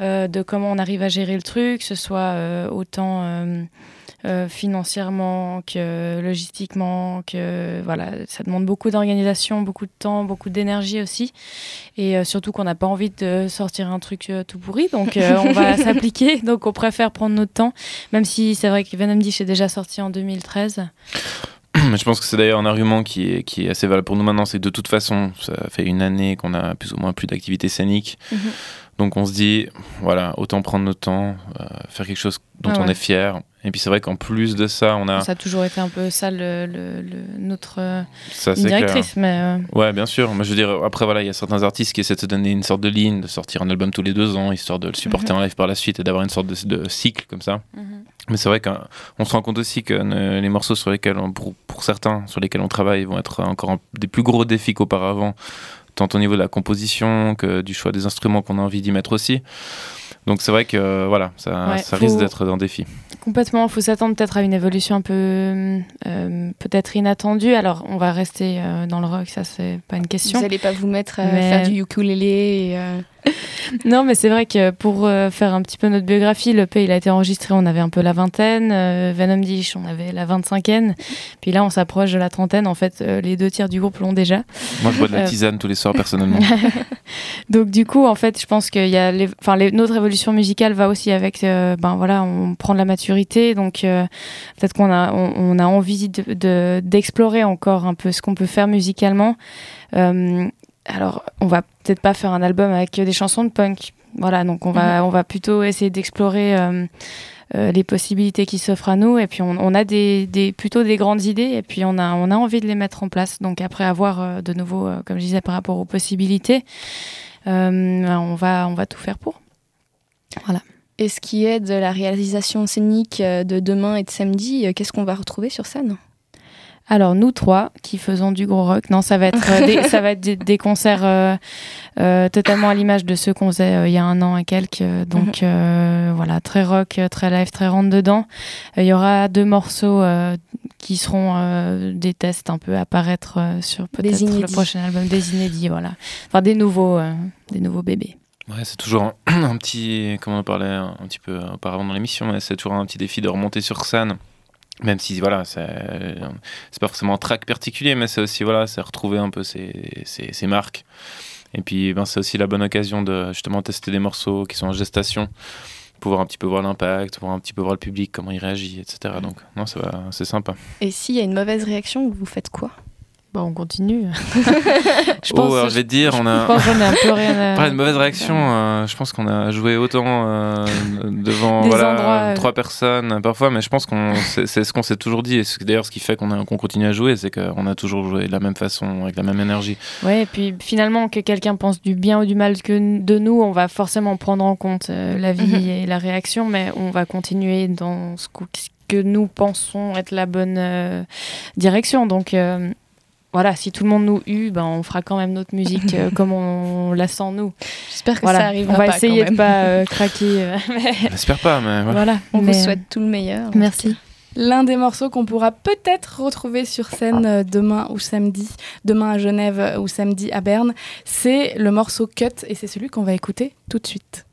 euh, de comment on arrive à gérer le truc, que ce soit euh, autant euh, financièrement que logistiquement, que voilà, ça demande beaucoup d'organisation, beaucoup de temps, beaucoup d'énergie aussi, et euh, surtout qu'on n'a pas envie de sortir un truc euh, tout pourri, donc on va s'appliquer, donc on préfère prendre notre temps, même si c'est vrai que Venom Dish est déjà sorti en 2013. Mais je pense que c'est d'ailleurs un argument qui est, qui est assez valable pour nous maintenant, c'est que de toute façon, ça fait une année qu'on a plus ou moins plus d'activité scénique. Mhm. Donc on se dit, voilà, autant prendre notre temps, euh, faire quelque chose dont Ah on est fier. Et puis c'est vrai qu'en plus de ça, on a... Ça a toujours été un peu ça le, le- le- notre euh, Ça, directrice, mais euh, Ouais, bien sûr. Moi, je veux dire, après, voilà, il y a certains artistes qui essaient de se donner une sorte de ligne, de sortir un album tous les deux ans, histoire de le supporter Mhm. en live par la suite et d'avoir une sorte de, de cycle comme ça. Mhm. Mais c'est vrai qu'on se rend compte aussi que les morceaux sur lesquels, on- pour, pour certains, sur lesquels on travaille, vont être encore un- des plus gros défis qu'auparavant, tant au niveau de la composition que du choix des instruments qu'on a envie d'y mettre aussi. Donc c'est vrai que euh, voilà, ça, Ouais, ça faut- risque d'être un défi. Complètement, il faut s'attendre peut-être à une évolution un peu euh, peut-être inattendue. Alors, on va rester euh, dans le rock, ça c'est pas une question. Vous n'allez pas vous mettre à Mais- faire du ukulélé et, euh, Non, mais c'est vrai que pour euh, faire un petit peu notre biographie, le P il a été enregistré, on avait un peu la vingtaine, euh, Venom Dish, on avait la vingt-cinquaine, puis là on s'approche de la trentaine. En fait, euh, les deux tiers du groupe l'ont déjà. Moi, je bois de la Euh, tisane tous les soirs personnellement. Donc du coup, en fait, je pense que y a les, enfin, les- notre évolution musicale va aussi avec, ben voilà, on prend de la maturité, donc peut-être qu'on a, on, on a envie de- de- d'explorer encore un peu ce qu'on peut faire musicalement. Euh, alors, on va peut-être pas faire un album avec des chansons de punk, voilà, donc on va, on va plutôt essayer d'explorer. euh, euh, les possibilités qui s'offrent à nous et puis on, on a des, des- plutôt des grandes idées et puis on a, on a envie de les mettre en place donc après avoir euh, de nouveau euh, comme je disais par rapport aux possibilités euh, on, va, on va tout faire pour. Voilà. Et ce qui est de la réalisation scénique euh, de demain et de samedi, euh, qu'est-ce qu'on va retrouver sur scène? Alors nous trois qui faisons du gros rock, non ça va être euh, des, ça va être des, des concerts euh, euh, totalement à l'image de ceux qu'on faisait euh, il y a un an et quelques. Donc euh, voilà très rock, très live, très rentre dedans. Euh, Il y aura deux morceaux euh, qui seront euh, des tests un peu à paraître euh, sur peut-être le prochain album des inédits voilà. Enfin des nouveaux euh, des nouveaux bébés. Ouais, c'est toujours un, un petit, comme on en parlait un, petit peu auparavant dans l'émission, c'est toujours un petit défi de remonter sur scène. Même si voilà, c'est pas forcément un track particulier, mais c'est aussi voilà, c'est retrouver un peu ses, ses, ses marques. Et puis ben, c'est aussi la bonne occasion de justement tester des morceaux qui sont en gestation, pouvoir un petit peu voir l'impact, voir un petit peu voir le public, comment il réagit, etc. Donc non, c'est sympa. Et s'il y a une mauvaise réaction, vous faites quoi? Bon, on continue. Je oh, alors je vais te dire, on a. Je pense qu'on a un peu rien à- Pas une mauvaise réaction. euh, je pense qu'on a joué autant euh, devant Des voilà, endroits, euh, trois personnes parfois, mais je pense qu'on c'est ce qu'on s'est toujours dit. Et d'ailleurs ce qui fait qu'on continue à jouer, c'est qu'on a toujours joué de la même façon, avec la même énergie. Ouais, et puis finalement, que quelqu'un pense du bien ou du mal que de nous, on va forcément prendre en compte euh, la vie Mhm. et la réaction, mais on va continuer dans ce que nous pensons être la bonne euh, direction. Donc euh, voilà, si tout le monde nous hue, ben, on fera quand même notre musique euh, comme on la sent nous. J'espère que Voilà, ça arrivera On va pas, essayer quand de pas euh, craquer. euh, mais- J'espère pas, mais voilà. voilà. On Mais, vous euh, souhaite tout le meilleur. Merci. L'un des morceaux qu'on pourra peut-être retrouver sur scène euh, demain ou samedi, demain à Genève euh, ou samedi à Berne, c'est le morceau Cut et c'est celui qu'on va écouter tout de suite.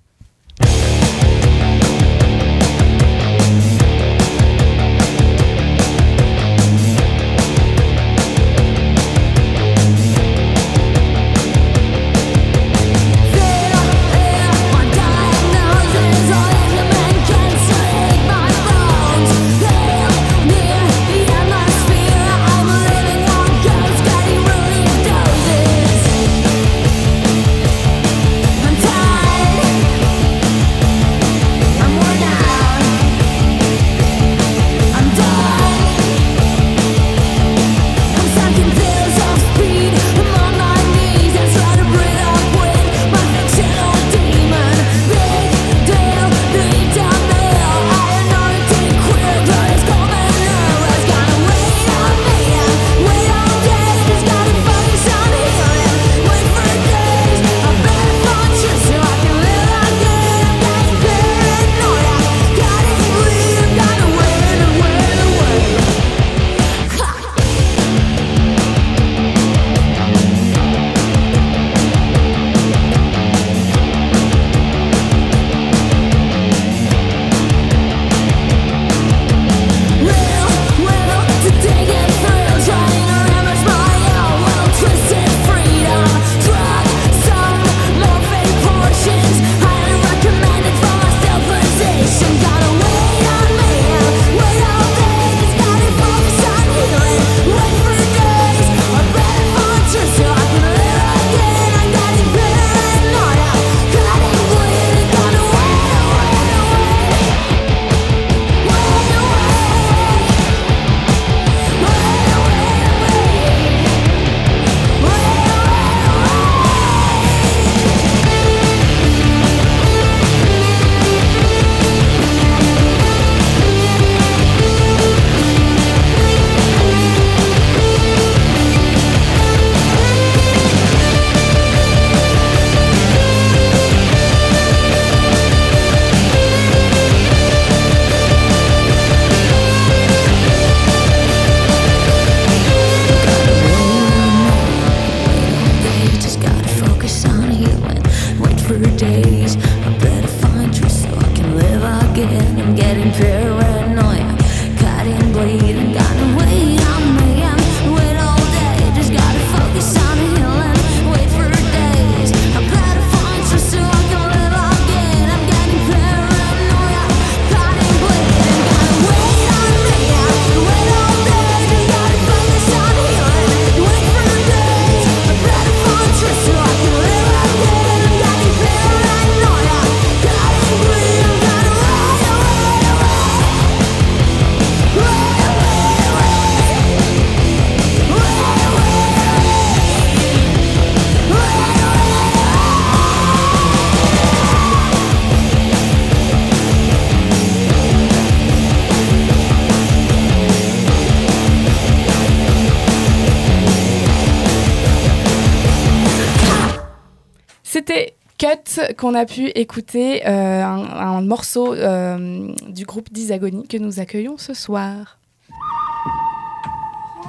Qu'on a pu écouter euh, un, un morceau euh, du groupe Disagonie que nous accueillons ce soir.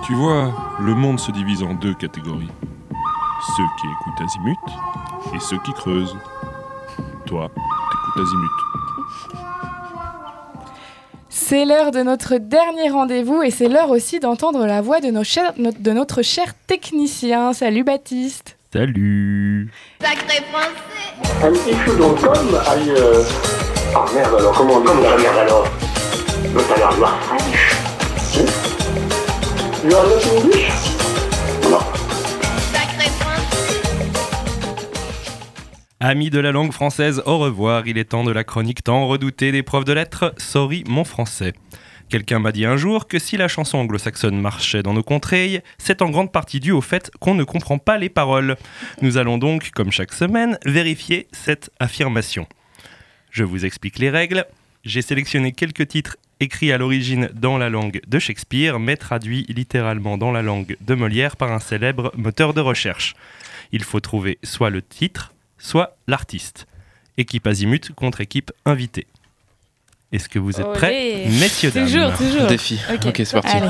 Tu vois, le monde se divise en deux catégories. Ceux qui écoutent Azimut et ceux qui creusent. Toi, t'écoutes Azimut. C'est l'heure de notre dernier rendez-vous et c'est l'heure aussi d'entendre la voix de, nos chers- no- de notre cher technicien. Salut Baptiste. Salut Sacré français Un petit chou dans le com aille. Euh... Ah merde alors, comment on dit Comment ça merde alors a l'air noir fraîche. Si You are not English? Non. Amis de la langue française, au revoir. Il est temps de la chronique tant redoutée des profs de lettres. Sorry, mon français. Quelqu'un m'a dit un jour que si la chanson anglo-saxonne marchait dans nos contrées, c'est en grande partie dû au fait qu'on ne comprend pas les paroles. Nous allons donc, comme chaque semaine, vérifier cette affirmation. Je vous explique les règles. J'ai sélectionné quelques titres écrits à l'origine dans la langue de Shakespeare, mais traduits littéralement dans la langue de Molière par un célèbre moteur de recherche. Il faut trouver soit le titre, soit l'artiste. Équipe azimut contre équipe invitée. Est-ce que vous êtes prêts, messieurs dames Toujours, toujours. Défi. Ok, c'est parti. Allez.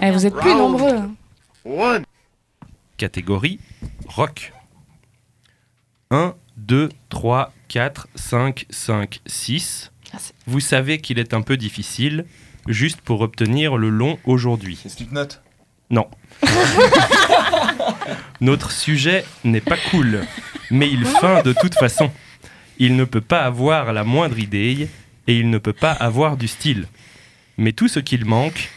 Eh, vous êtes plus Round. nombreux. Catégorie rock. 1, 2, 3, 4, 5, 5, 6. Vous savez qu'il est un peu difficile, juste pour obtenir le long aujourd'hui. C'est Slipknot Non. Notre sujet n'est pas cool, mais il feint de toute façon. Il ne peut pas avoir la moindre idée et il ne peut pas avoir du style. Mais tout ce qu'il manque,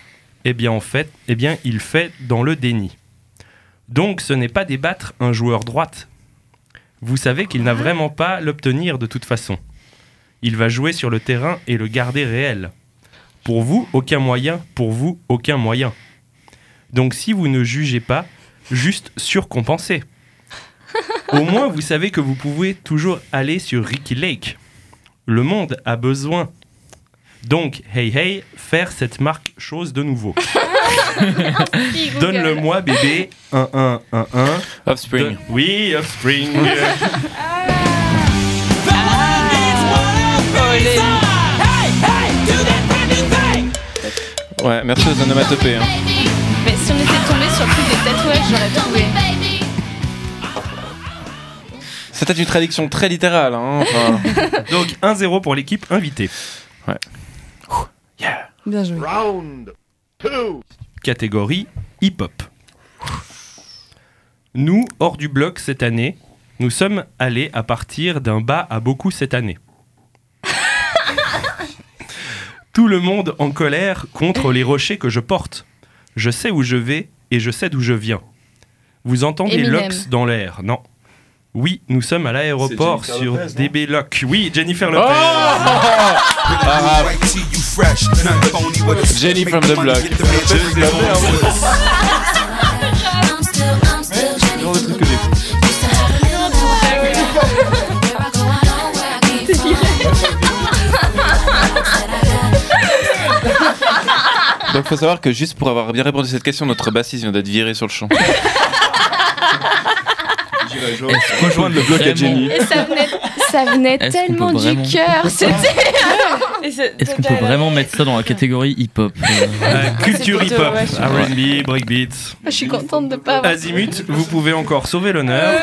eh bien en fait, eh bien il fait dans le déni. Donc ce n'est pas débattre un joueur droite. Vous savez qu'il n'a vraiment pas l'obtenir de toute façon. Il va jouer sur le terrain et le garder réel. Pour vous, aucun moyen. Pour vous, aucun moyen. Donc si vous ne jugez pas, juste surcompensez. Au moins, vous savez que vous pouvez toujours aller sur Ricky Lake. Le monde a besoin. Donc, hey hey, faire cette marque chose de nouveau. Donne-le-moi, bébé. 1, 1, 1, 1. Offspring. Oui, Offspring. Ouais, merci aux onomatopées. hein. Mais si on était tombé sur le truc des tatouages, j'aurais trouvé. C'était une traduction très littérale. Hein, enfin. Donc 1-0 pour l'équipe invitée. Ouais. Bien joué. Round 2 Catégorie hip-hop. Nous, hors du bloc cette année, nous sommes allés à partir d'un bas à beaucoup cette année. Tout le monde en colère contre les rochers que je porte. Je sais où je vais et je sais d'où je viens. Vous entendez. Lox dans l'air Non. Oui, nous sommes à l'aéroport sur Lopez, DB Lock. Oui, Jennifer Lopez. Ah, Jenny from the block. Donc faut savoir que juste pour avoir bien répondu à cette question, notre bassiste vient d'être viré sur le champ. Rejoindre le bloc à Jenny. Et ça venait, ça venait tellement du vraiment- cœur. C'était. Est-ce qu'on peut vraiment mettre ça dans la catégorie hip-hop euh, Euh, culture plutôt, hip-hop, R&B, breakbeats. Je suis contente de pas avoir. Azimut, vous pouvez encore sauver l'honneur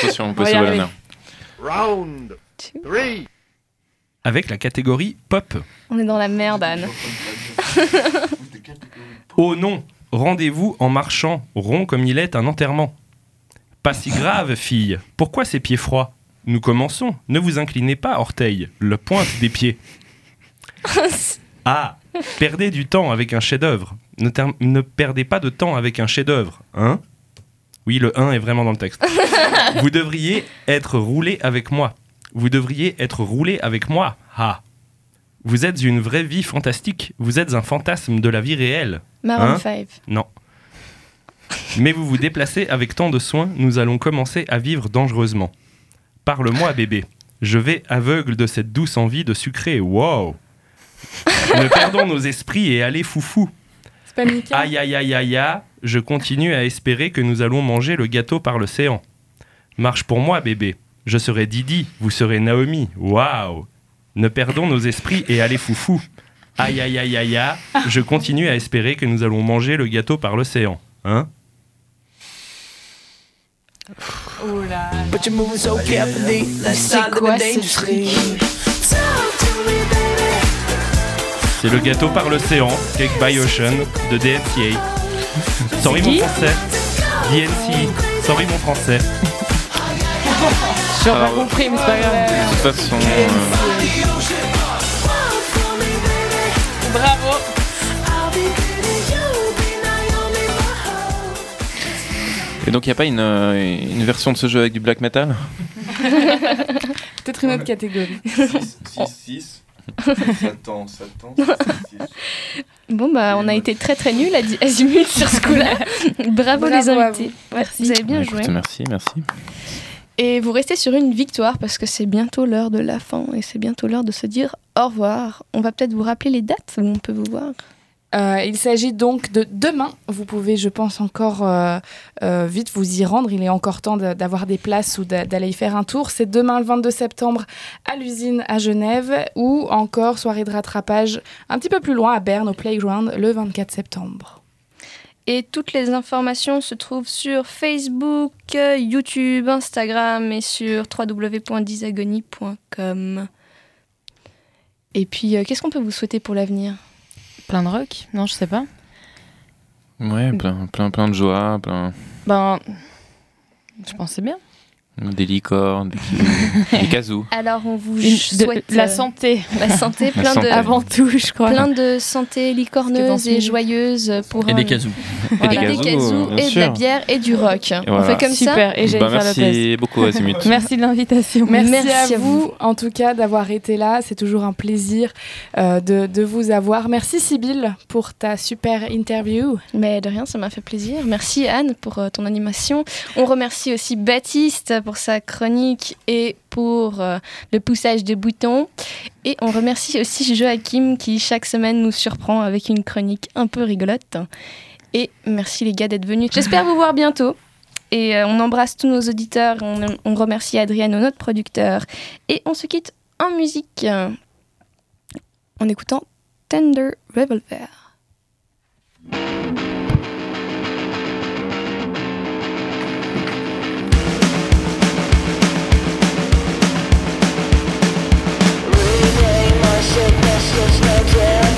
Attention, on peut sauver l'honneur. Round 3 avec la catégorie pop. On est dans la merde, Anne. Oh non, rendez-vous en marchant, rond comme il est un enterrement. Pas si grave, fille. Pourquoi ces pieds froids? Nous commençons. Ne vous inclinez pas, orteil. Le pointe des pieds. Ah, perdez du temps avec un chef-d'œuvre. Ne, ter- ne perdez pas de temps avec un chef-d'œuvre, hein? Oui, le 1 est vraiment dans le texte. Vous devriez être roulé avec moi. Vous devriez être roulé avec moi. Ah. Vous êtes une vraie vie fantastique. Vous êtes un fantasme de la vie réelle. Maroon Hein? 5. Non. Mais vous vous déplacez avec tant de soin, nous allons commencer à vivre dangereusement. Parle-moi, bébé. Je vais aveugle de cette douce envie de sucrer. Wow Ne perdons nos esprits et allez foufou. C'est pas Aïe aïe aïe aïe aïe, je continue à espérer que nous allons manger le gâteau par l'océan. Marche pour moi, bébé. Je serai Didi, vous serez Naomi. Waouh Ne perdons nos esprits et allez foufou. Aïe aïe aïe aïe aïe, je continue à espérer que nous allons manger le gâteau par l'océan. Hein? Oh là But you're moving so carefully. Let's C'est quoi ce le gâteau par l'océan, Cake by Ocean, de DNCA. Sorry mon français. Sorry mon français. J'aurais pas Alors, compris, mais c'est pas grave. De toute façon, euh, et donc il n'y a pas une, euh, une version de ce jeu avec du black metal Peut-être une autre catégorie. 6, 6. Satan, Satan. Bon, bah, on a été très très nuls à Azimut sur ce coup-là. Bravo, les Bravo invités. Ouais, vous avez bien Bah, joué. écoute, Merci, merci. Et vous restez sur une victoire parce que c'est bientôt l'heure de la fin et c'est bientôt l'heure de se dire au revoir. On va peut-être vous rappeler les dates où on peut vous voir. Euh, il s'agit donc de demain. Vous pouvez, je pense, encore euh, euh, vite vous y rendre. Il est encore temps d'avoir des places ou d'a- d'aller y faire un tour. C'est demain, le 22 septembre, à l'usine à Genève ou encore soirée de rattrapage un petit peu plus loin à Berne, au Playground, le 24 septembre. Et toutes les informations se trouvent sur Facebook, YouTube, Instagram et sur www.disagonie.com. Et puis, qu'est-ce qu'on peut vous souhaiter pour l'avenir? Plein de rock Non, je sais pas. Ouais, plein, plein, plein de joie, plein Ben, je pensais bien. Des licornes, des, des kazoo. Alors, on vous Une- de- souhaite la euh, santé. La santé, La plein santé. de Avant tout, je crois. plein de santé licorneuse et joyeuse pour Et des un- casous. Voilà, Et des des casous, casous et de la bière et du rock. On voilà. fait comme ça Super, et Bah, Lopez. merci beaucoup, Azimut. Merci de l'invitation. Merci, Merci à, à vous, en tout cas, d'avoir été là. C'est toujours un plaisir euh, de, de vous avoir. Merci, Sybille, pour ta super interview. Mais de rien, ça m'a fait plaisir. Merci Anne pour euh, ton animation. On remercie aussi Baptiste pour sa chronique et pour euh, le poussage de boutons. Et on remercie aussi Joachim qui chaque semaine nous surprend avec une chronique un peu rigolote. Et merci les gars d'être venus. J'espère vous voir bientôt. Et euh, on embrasse tous nos auditeurs. On, on remercie Adriano, notre producteur. Et on se quitte en musique en écoutant Tender Revolver. Zut et flûte,